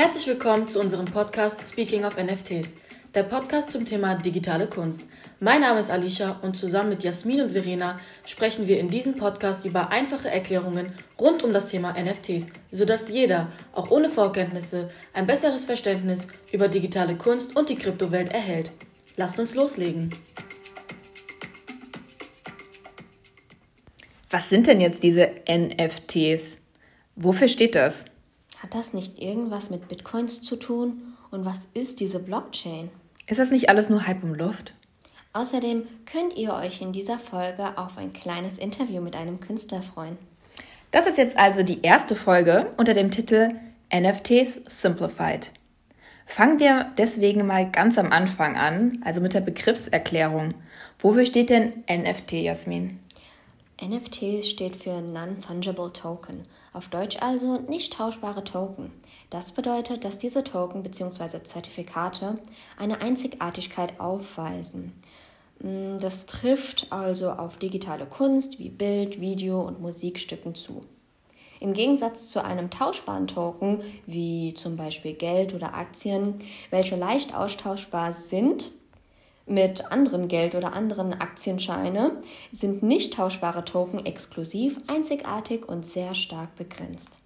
Herzlich willkommen zu unserem Podcast Speaking of NFTs, der Podcast zum Thema digitale Kunst. Mein Name ist Alicia und zusammen mit Jasmin und Verena sprechen wir in diesem Podcast über einfache Erklärungen rund um das Thema NFTs, sodass jeder, auch ohne Vorkenntnisse, ein besseres Verständnis über digitale Kunst und die Kryptowelt erhält. Lasst uns loslegen. Was sind denn jetzt diese NFTs? Wofür steht das? Hat das nicht irgendwas mit Bitcoins zu tun? Und was ist diese Blockchain? Ist das nicht alles nur Hype um Luft? Außerdem könnt ihr euch in dieser Folge auf ein kleines Interview mit einem Künstler freuen. Das ist jetzt also die erste Folge unter dem Titel NFTs Simplified. Fangen wir deswegen mal ganz am Anfang an, also mit der Begriffserklärung. Wofür steht denn NFT, Jasmin? NFT steht für Non-Fungible Token, auf Deutsch also nicht tauschbare Token. Das bedeutet, dass diese Token bzw. Zertifikate eine Einzigartigkeit aufweisen. Mm, das trifft also auf digitale Kunst wie Bild, Video und Musikstücken zu. Im Gegensatz zu einem tauschbaren Token wie zum Beispiel Geld oder Aktien, welche leicht austauschbar sind, mit anderen Geld oder anderen Aktienscheine sind nicht tauschbare Token exklusiv, einzigartig und sehr stark begrenzt.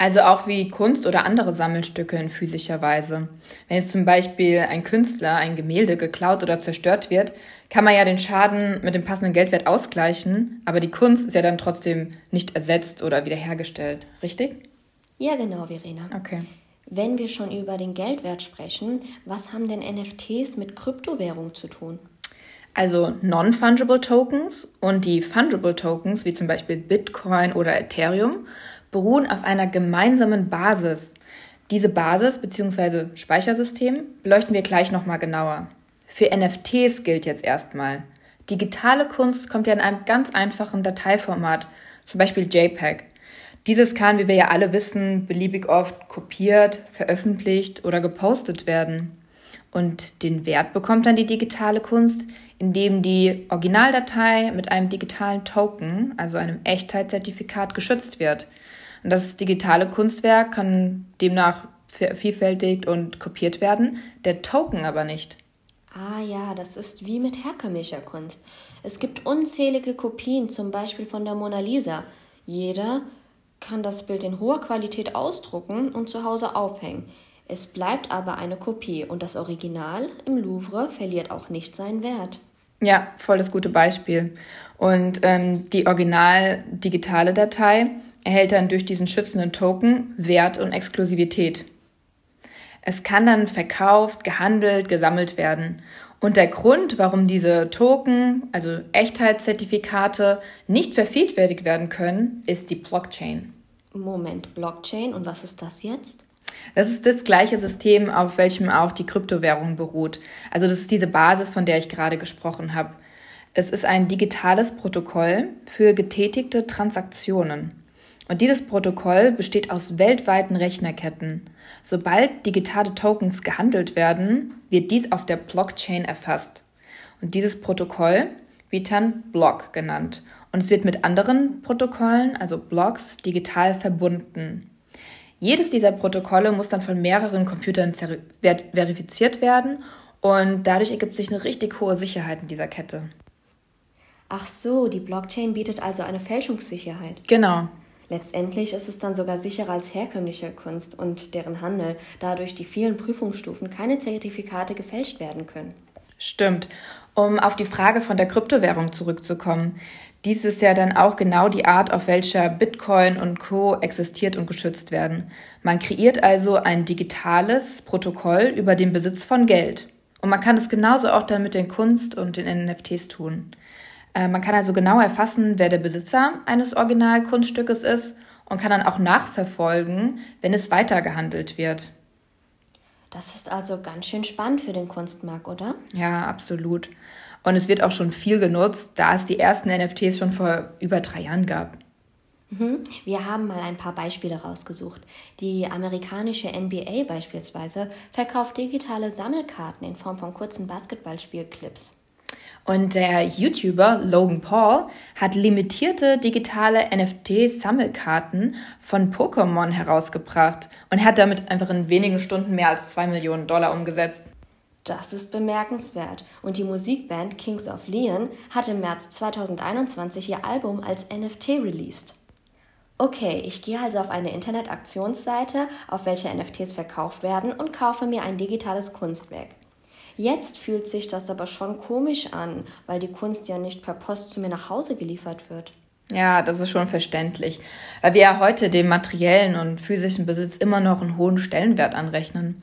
Also auch wie Kunst oder andere Sammelstücke in physischer Weise. Wenn jetzt zum Beispiel ein Künstler ein Gemälde geklaut oder zerstört wird, kann man ja den Schaden mit dem passenden Geldwert ausgleichen, aber die Kunst ist ja dann trotzdem nicht ersetzt oder wiederhergestellt, richtig? Ja, genau, Verena. Okay. Wenn wir schon über den Geldwert sprechen, was haben denn NFTs mit Kryptowährung zu tun? Also Non-Fungible Tokens und die Fungible Tokens, wie zum Beispiel Bitcoin oder Ethereum, beruhen auf einer gemeinsamen Basis. Diese Basis bzw. Speichersystem beleuchten wir gleich nochmal genauer. Für NFTs gilt jetzt erstmal, digitale Kunst kommt ja in einem ganz einfachen Dateiformat, zum Beispiel JPEG. Dieses kann, wie wir ja alle wissen, beliebig oft kopiert, veröffentlicht oder gepostet werden. Und den Wert bekommt dann die digitale Kunst, indem die Originaldatei mit einem digitalen Token, also einem Echtheitszertifikat, geschützt wird. Und das digitale Kunstwerk kann demnach vervielfältigt und kopiert werden, der Token aber nicht. Ah ja, das ist wie mit herkömmlicher Kunst. Es gibt unzählige Kopien, zum Beispiel von der Mona Lisa. Jeder kann das Bild in hoher Qualität ausdrucken und zu Hause aufhängen. Es bleibt aber eine Kopie und das Original im Louvre verliert auch nicht seinen Wert. Ja, voll das gute Beispiel. Und ähm, die original digitale Datei erhält dann durch diesen schützenden Token Wert und Exklusivität. Es kann dann verkauft, gehandelt, gesammelt werden. Und der Grund, warum diese Token, also Echtheitszertifikate, nicht vervielfältigt werden können, ist die Blockchain. Moment, Blockchain und was ist das jetzt? Das ist das gleiche System, auf welchem auch die Kryptowährung beruht. Also das ist diese Basis, von der ich gerade gesprochen habe. Es ist ein digitales Protokoll für getätigte Transaktionen. Und dieses Protokoll besteht aus weltweiten Rechnerketten. Sobald digitale Tokens gehandelt werden, wird dies auf der Blockchain erfasst. Und dieses Protokoll wird dann Block genannt. Und es wird mit anderen Protokollen, also Blocks, digital verbunden. Jedes dieser Protokolle muss dann von mehreren Computern verifiziert werden und dadurch ergibt sich eine richtig hohe Sicherheit in dieser Kette. Ach so, die Blockchain bietet also eine Fälschungssicherheit. Genau. Letztendlich ist es dann sogar sicherer als herkömmliche Kunst und deren Handel, da durch die vielen Prüfungsstufen keine Zertifikate gefälscht werden können. Stimmt. Um auf die Frage von der Kryptowährung zurückzukommen. Dies ist ja dann auch genau die Art, auf welcher Bitcoin und Co existiert und geschützt werden. Man kreiert also ein digitales Protokoll über den Besitz von Geld. Und man kann es genauso auch dann mit den Kunst und den NFTs tun. Äh, man kann also genau erfassen, wer der Besitzer eines Originalkunststückes ist und kann dann auch nachverfolgen, wenn es weitergehandelt wird. Das ist also ganz schön spannend für den Kunstmarkt, oder? Ja, absolut. Und es wird auch schon viel genutzt, da es die ersten NFTs schon vor über drei Jahren gab. Mhm. Wir haben mal ein paar Beispiele rausgesucht. Die amerikanische NBA beispielsweise verkauft digitale Sammelkarten in Form von kurzen Basketballspielclips. Und der YouTuber Logan Paul hat limitierte digitale NFT-Sammelkarten von Pokémon herausgebracht und hat damit einfach in wenigen Stunden mehr als 2 Millionen Dollar umgesetzt. Das ist bemerkenswert. Und die Musikband Kings of Leon hat im März 2021 ihr Album als NFT released. Okay, ich gehe also auf eine Internetaktionsseite, auf welcher NFTs verkauft werden und kaufe mir ein digitales Kunstwerk. Jetzt fühlt sich das aber schon komisch an, weil die Kunst ja nicht per Post zu mir nach Hause geliefert wird. Ja, das ist schon verständlich, weil wir ja heute dem materiellen und physischen Besitz immer noch einen hohen Stellenwert anrechnen.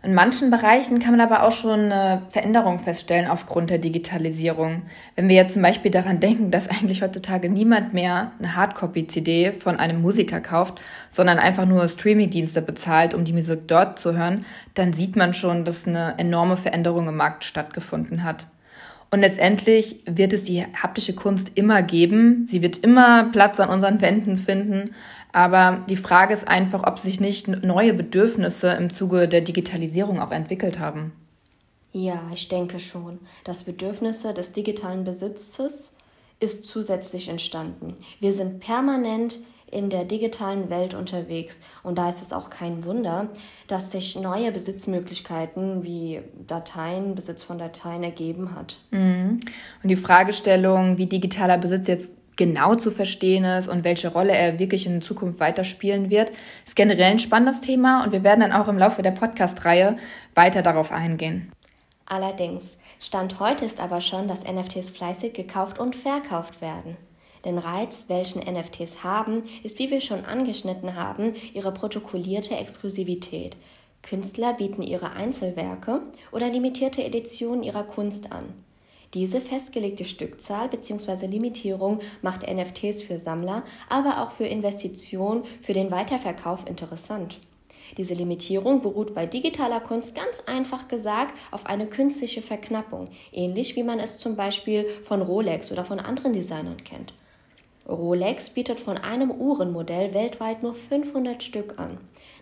In manchen Bereichen kann man aber auch schon eine Veränderung feststellen aufgrund der Digitalisierung. Wenn wir jetzt zum Beispiel daran denken, dass eigentlich heutzutage niemand mehr eine Hardcopy-CD von einem Musiker kauft, sondern einfach nur Streaming-Dienste bezahlt, um die Musik dort zu hören, dann sieht man schon, dass eine enorme Veränderung im Markt stattgefunden hat. Und letztendlich wird es die haptische Kunst immer geben. Sie wird immer Platz an unseren Wänden finden. Aber die Frage ist einfach, ob sich nicht neue Bedürfnisse im Zuge der Digitalisierung auch entwickelt haben. Ja, ich denke schon. Das Bedürfnisse des digitalen Besitzes ist zusätzlich entstanden. Wir sind permanent in der digitalen Welt unterwegs und da ist es auch kein Wunder, dass sich neue Besitzmöglichkeiten wie Dateien, Besitz von Dateien ergeben hat. Mhm. Und die Fragestellung, wie digitaler Besitz jetzt genau zu verstehen ist und welche Rolle er wirklich in Zukunft weiterspielen wird, ist generell ein spannendes Thema und wir werden dann auch im Laufe der Podcast-Reihe weiter darauf eingehen. Allerdings, Stand heute ist aber schon, dass NFTs fleißig gekauft und verkauft werden. Den Reiz, welchen NFTs haben, ist, wie wir schon angeschnitten haben, ihre protokollierte Exklusivität. Künstler bieten ihre Einzelwerke oder limitierte Editionen ihrer Kunst an. Diese festgelegte Stückzahl bzw. Limitierung macht NFTs für Sammler, aber auch für Investitionen für den Weiterverkauf interessant. Diese Limitierung beruht bei digitaler Kunst ganz einfach gesagt auf eine künstliche Verknappung, ähnlich wie man es zum Beispiel von Rolex oder von anderen Designern kennt. Rolex bietet von einem Uhrenmodell weltweit nur 500 Stück an.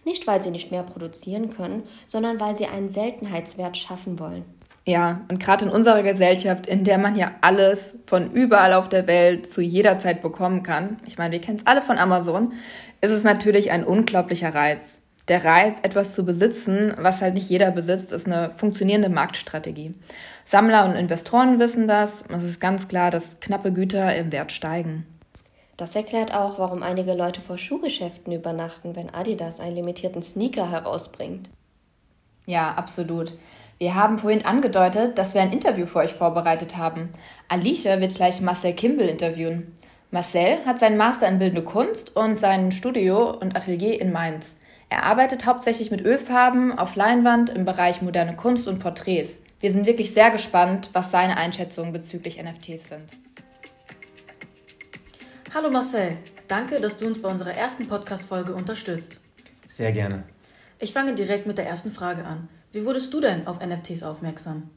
Nicht, weil sie nicht mehr produzieren können, sondern weil sie einen Seltenheitswert schaffen wollen. Ja, und gerade in unserer Gesellschaft, in der man ja alles von überall auf der Welt zu jeder Zeit bekommen kann, ich meine, wir kennen es alle von Amazon, ist es natürlich ein unglaublicher Reiz. Der Reiz, etwas zu besitzen, was halt nicht jeder besitzt, ist eine funktionierende Marktstrategie. Sammler und Investoren wissen das. Es ist ganz klar, dass knappe Güter im Wert steigen. Das erklärt auch, warum einige Leute vor Schuhgeschäften übernachten, wenn Adidas einen limitierten Sneaker herausbringt. Ja, absolut. Wir haben vorhin angedeutet, dass wir ein Interview für euch vorbereitet haben. Alicia wird gleich Marcel Kimball interviewen. Marcel hat seinen Master in Bildende Kunst und sein Studio und Atelier in Mainz. Er arbeitet hauptsächlich mit Ölfarben auf Leinwand im Bereich moderne Kunst und Porträts. Wir sind wirklich sehr gespannt, was seine Einschätzungen bezüglich NFTs sind. Hallo Marcel, danke, dass du uns bei unserer ersten Podcast-Folge unterstützt. Sehr gerne. Ich fange direkt mit der ersten Frage an. Wie wurdest du denn auf NFTs aufmerksam?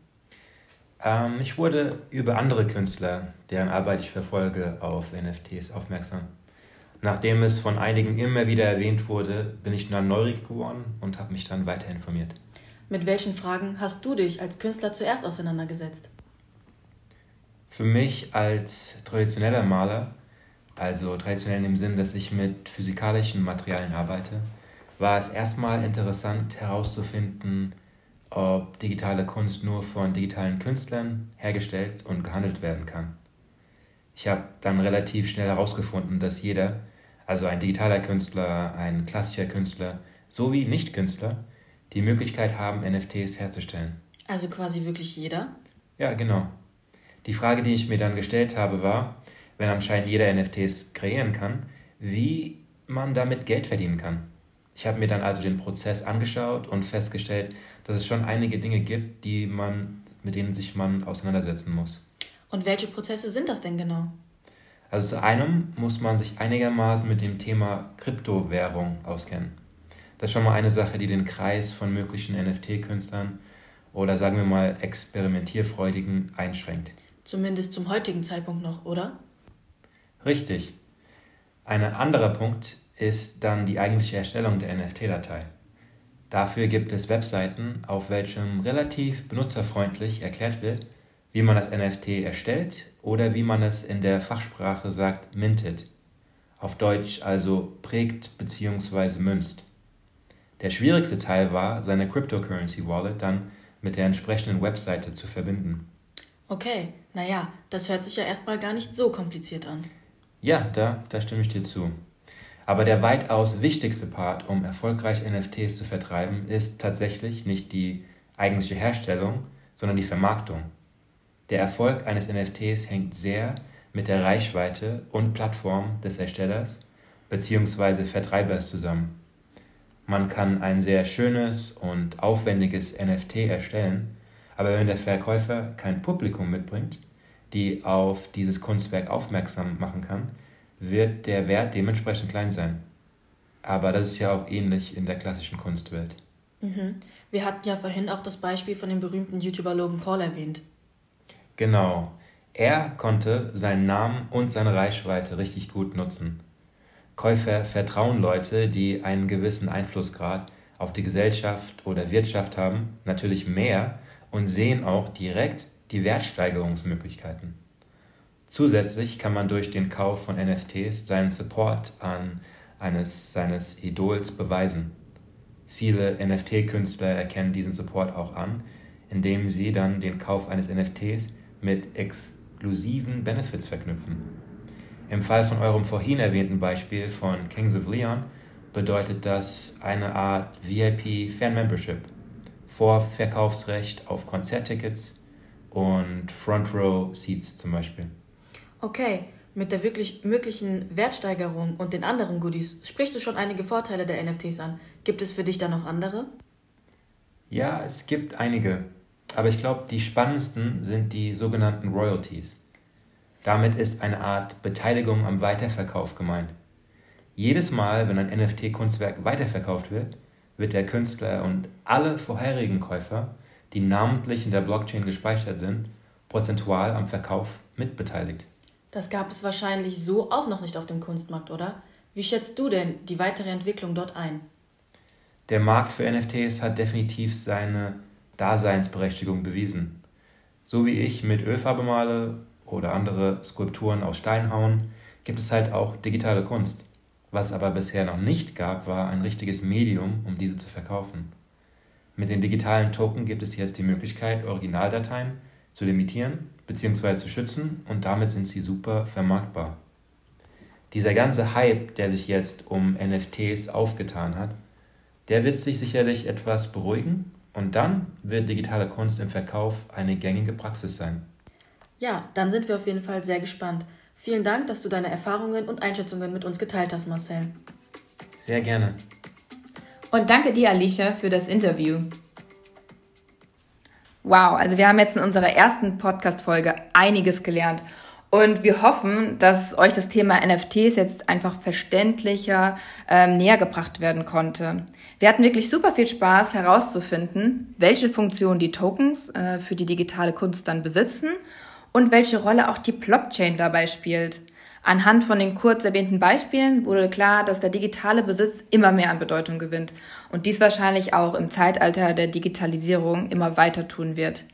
Ähm, ich wurde über andere Künstler, deren Arbeit ich verfolge, auf NFTs aufmerksam. Nachdem es von einigen immer wieder erwähnt wurde, bin ich dann neugierig geworden und habe mich dann weiter informiert. Mit welchen Fragen hast du dich als Künstler zuerst auseinandergesetzt? Für mich als traditioneller Maler, also traditionell im Sinn, dass ich mit physikalischen Materialien arbeite, war es erstmal interessant herauszufinden, ob digitale Kunst nur von digitalen Künstlern hergestellt und gehandelt werden kann. Ich habe dann relativ schnell herausgefunden, dass jeder, also ein digitaler Künstler, ein klassischer Künstler sowie Nicht-Künstler, die Möglichkeit haben, NFTs herzustellen. Also quasi wirklich jeder? Ja, genau. Die Frage, die ich mir dann gestellt habe, war, wenn anscheinend jeder NFTs kreieren kann, wie man damit Geld verdienen kann. Ich habe mir dann also den Prozess angeschaut und festgestellt, dass es schon einige Dinge gibt, die man, mit denen sich man auseinandersetzen muss. Und welche Prozesse sind das denn genau? Also zu einem muss man sich einigermaßen mit dem Thema Kryptowährung auskennen. Das ist schon mal eine Sache, die den Kreis von möglichen NFT-Künstlern oder sagen wir mal experimentierfreudigen einschränkt. Zumindest zum heutigen Zeitpunkt noch, oder? Richtig. Ein anderer Punkt ist dann die eigentliche Erstellung der NFT-Datei. Dafür gibt es Webseiten, auf welchen relativ benutzerfreundlich erklärt wird, wie man das NFT erstellt oder wie man es in der Fachsprache sagt, mintet. Auf Deutsch also prägt bzw. münzt. Der schwierigste Teil war, seine Cryptocurrency Wallet dann mit der entsprechenden Webseite zu verbinden. Okay, naja, das hört sich ja erstmal gar nicht so kompliziert an. Ja, da, da stimme ich dir zu. Aber der weitaus wichtigste Part, um erfolgreich NFTs zu vertreiben, ist tatsächlich nicht die eigentliche Herstellung, sondern die Vermarktung. Der Erfolg eines NFTs hängt sehr mit der Reichweite und Plattform des Erstellers bzw. Vertreibers zusammen. Man kann ein sehr schönes und aufwendiges NFT erstellen, aber wenn der Verkäufer kein Publikum mitbringt, die auf dieses Kunstwerk aufmerksam machen kann, wird der Wert dementsprechend klein sein. Aber das ist ja auch ähnlich in der klassischen Kunstwelt. Mhm. Wir hatten ja vorhin auch das Beispiel von dem berühmten YouTuber Logan Paul erwähnt. Genau. Er konnte seinen Namen und seine Reichweite richtig gut nutzen. Käufer vertrauen Leute, die einen gewissen Einflussgrad auf die Gesellschaft oder Wirtschaft haben, natürlich mehr und sehen auch direkt die Wertsteigerungsmöglichkeiten. Zusätzlich kann man durch den Kauf von NFTs seinen Support an eines seines Idols beweisen. Viele NFT-Künstler erkennen diesen Support auch an, indem sie dann den Kauf eines NFTs mit exklusiven Benefits verknüpfen. Im Fall von eurem vorhin erwähnten Beispiel von Kings of Leon bedeutet das eine Art VIP Fan Membership, Vorverkaufsrecht auf Konzerttickets und Front Row Seats zum Beispiel. Okay, mit der wirklich möglichen Wertsteigerung und den anderen Goodies sprichst du schon einige Vorteile der NFTs an. Gibt es für dich da noch andere? Ja, es gibt einige. Aber ich glaube, die spannendsten sind die sogenannten Royalties. Damit ist eine Art Beteiligung am Weiterverkauf gemeint. Jedes Mal, wenn ein NFT-Kunstwerk weiterverkauft wird, wird der Künstler und alle vorherigen Käufer, die namentlich in der Blockchain gespeichert sind, prozentual am Verkauf mitbeteiligt. Das gab es wahrscheinlich so auch noch nicht auf dem Kunstmarkt, oder? Wie schätzt du denn die weitere Entwicklung dort ein? Der Markt für NFTs hat definitiv seine Daseinsberechtigung bewiesen. So wie ich mit Ölfarbe male oder andere Skulpturen aus Stein hauen, gibt es halt auch digitale Kunst. Was aber bisher noch nicht gab, war ein richtiges Medium, um diese zu verkaufen. Mit den digitalen Token gibt es jetzt die Möglichkeit, Originaldateien zu limitieren bzw. zu schützen und damit sind sie super vermarktbar. Dieser ganze Hype, der sich jetzt um NFTs aufgetan hat, der wird sich sicherlich etwas beruhigen und dann wird digitale Kunst im Verkauf eine gängige Praxis sein. Ja, dann sind wir auf jeden Fall sehr gespannt. Vielen Dank, dass du deine Erfahrungen und Einschätzungen mit uns geteilt hast, Marcel. Sehr gerne. Und danke dir, Alicia, für das Interview. Wow, also wir haben jetzt in unserer ersten Podcast-Folge einiges gelernt. Und wir hoffen, dass euch das Thema NFTs jetzt einfach verständlicher ähm, näher gebracht werden konnte. Wir hatten wirklich super viel Spaß herauszufinden, welche Funktion die Tokens äh, für die digitale Kunst dann besitzen und welche Rolle auch die Blockchain dabei spielt. Anhand von den kurz erwähnten Beispielen wurde klar, dass der digitale Besitz immer mehr an Bedeutung gewinnt und dies wahrscheinlich auch im Zeitalter der Digitalisierung immer weiter tun wird.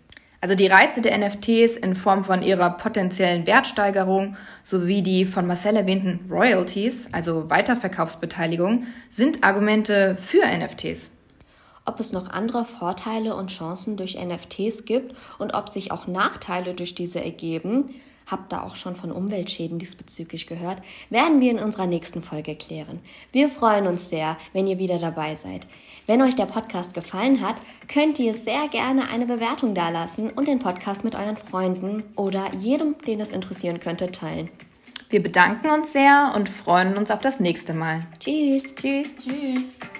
Also die Reize der NFTs in Form von ihrer potenziellen Wertsteigerung sowie die von Marcel erwähnten Royalties, also Weiterverkaufsbeteiligung, sind Argumente für NFTs. Ob es noch andere Vorteile und Chancen durch NFTs gibt und ob sich auch Nachteile durch diese ergeben, habt da auch schon von Umweltschäden diesbezüglich gehört, werden wir in unserer nächsten Folge klären. Wir freuen uns sehr, wenn ihr wieder dabei seid. Wenn euch der Podcast gefallen hat, könnt ihr sehr gerne eine Bewertung dalassen und den Podcast mit euren Freunden oder jedem, den es interessieren könnte, teilen. Wir bedanken uns sehr und freuen uns auf das nächste Mal. Tschüss. Tschüss. Tschüss.